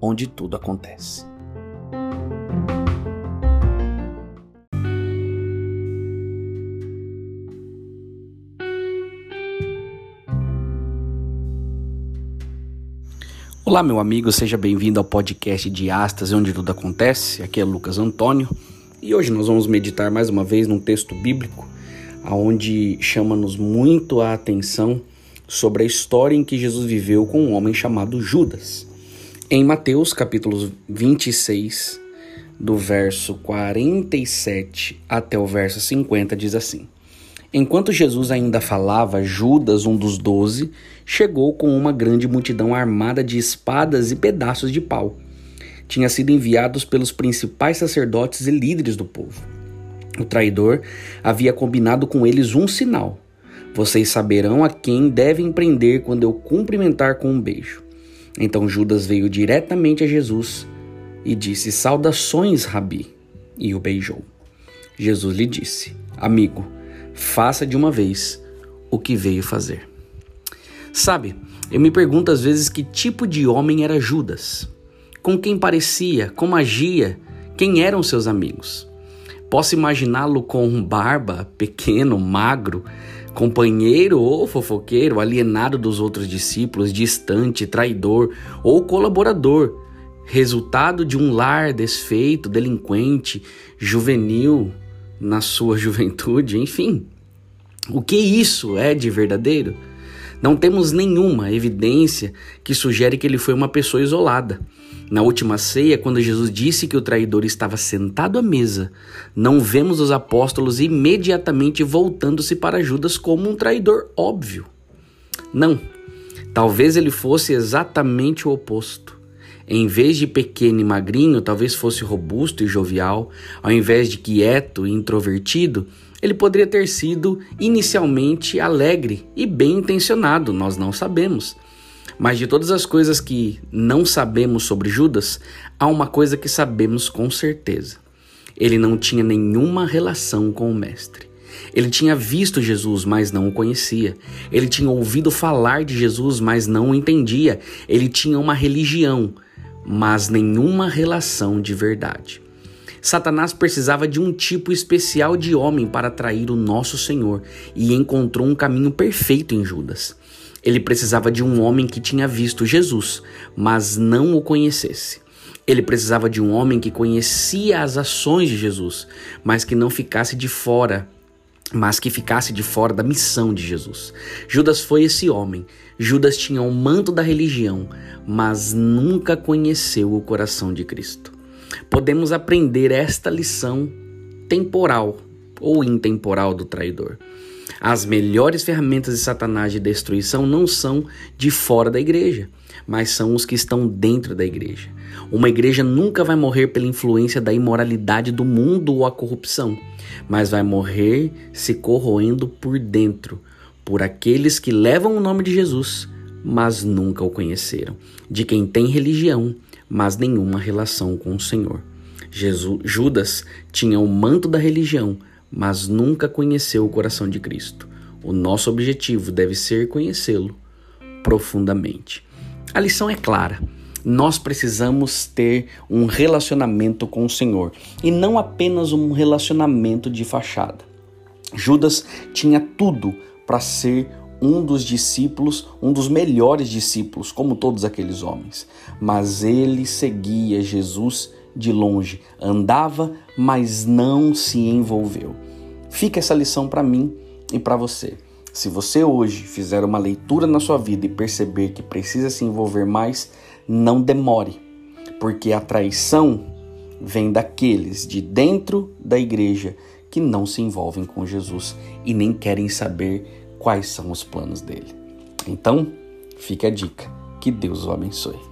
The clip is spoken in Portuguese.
onde tudo acontece. Olá, meu amigo, seja bem-vindo ao podcast de Astas, onde tudo acontece. Aqui é Lucas Antônio e hoje nós vamos meditar mais uma vez num texto bíblico aonde chama-nos muito a atenção sobre a história em que Jesus viveu com um homem chamado Judas. Em Mateus, capítulo 26, do verso 47 até o verso 50, diz assim: Enquanto Jesus ainda falava, Judas, um dos doze, chegou com uma grande multidão armada de espadas e pedaços de pau. Tinha sido enviados pelos principais sacerdotes e líderes do povo. O traidor havia combinado com eles um sinal. Vocês saberão a quem devem prender quando eu cumprimentar com um beijo. Então Judas veio diretamente a Jesus e disse: Saudações, Rabi, e o beijou. Jesus lhe disse: Amigo, faça de uma vez o que veio fazer. Sabe, eu me pergunto às vezes que tipo de homem era Judas, com quem parecia, como agia, quem eram seus amigos. Posso imaginá-lo com barba, pequeno, magro, companheiro ou fofoqueiro, alienado dos outros discípulos, distante, traidor ou colaborador, resultado de um lar desfeito, delinquente, juvenil, na sua juventude, enfim. O que isso é de verdadeiro? Não temos nenhuma evidência que sugere que ele foi uma pessoa isolada. Na última ceia, quando Jesus disse que o traidor estava sentado à mesa, não vemos os apóstolos imediatamente voltando-se para Judas como um traidor óbvio. Não, talvez ele fosse exatamente o oposto. Em vez de pequeno e magrinho, talvez fosse robusto e jovial. Ao invés de quieto e introvertido, ele poderia ter sido inicialmente alegre e bem intencionado, nós não sabemos. Mas de todas as coisas que não sabemos sobre Judas, há uma coisa que sabemos com certeza. Ele não tinha nenhuma relação com o Mestre. Ele tinha visto Jesus, mas não o conhecia. Ele tinha ouvido falar de Jesus, mas não o entendia. Ele tinha uma religião, mas nenhuma relação de verdade. Satanás precisava de um tipo especial de homem para atrair o nosso Senhor e encontrou um caminho perfeito em Judas. Ele precisava de um homem que tinha visto Jesus, mas não o conhecesse. Ele precisava de um homem que conhecia as ações de Jesus, mas que não ficasse de fora mas que ficasse de fora da missão de Jesus. Judas foi esse homem. Judas tinha o um manto da religião, mas nunca conheceu o coração de Cristo. Podemos aprender esta lição temporal ou intemporal do traidor. As melhores ferramentas de Satanás de destruição não são de fora da igreja, mas são os que estão dentro da igreja. Uma igreja nunca vai morrer pela influência da imoralidade do mundo ou a corrupção, mas vai morrer se corroendo por dentro por aqueles que levam o nome de Jesus, mas nunca o conheceram, de quem tem religião, mas nenhuma relação com o Senhor. Jesus, Judas tinha o manto da religião, mas nunca conheceu o coração de Cristo. O nosso objetivo deve ser conhecê-lo profundamente. A lição é clara. Nós precisamos ter um relacionamento com o Senhor e não apenas um relacionamento de fachada. Judas tinha tudo para ser um dos discípulos, um dos melhores discípulos, como todos aqueles homens. Mas ele seguia Jesus de longe, andava, mas não se envolveu. Fica essa lição para mim e para você. Se você hoje fizer uma leitura na sua vida e perceber que precisa se envolver mais, não demore, porque a traição vem daqueles de dentro da igreja que não se envolvem com Jesus e nem querem saber quais são os planos dele. Então, fica a dica. Que Deus o abençoe.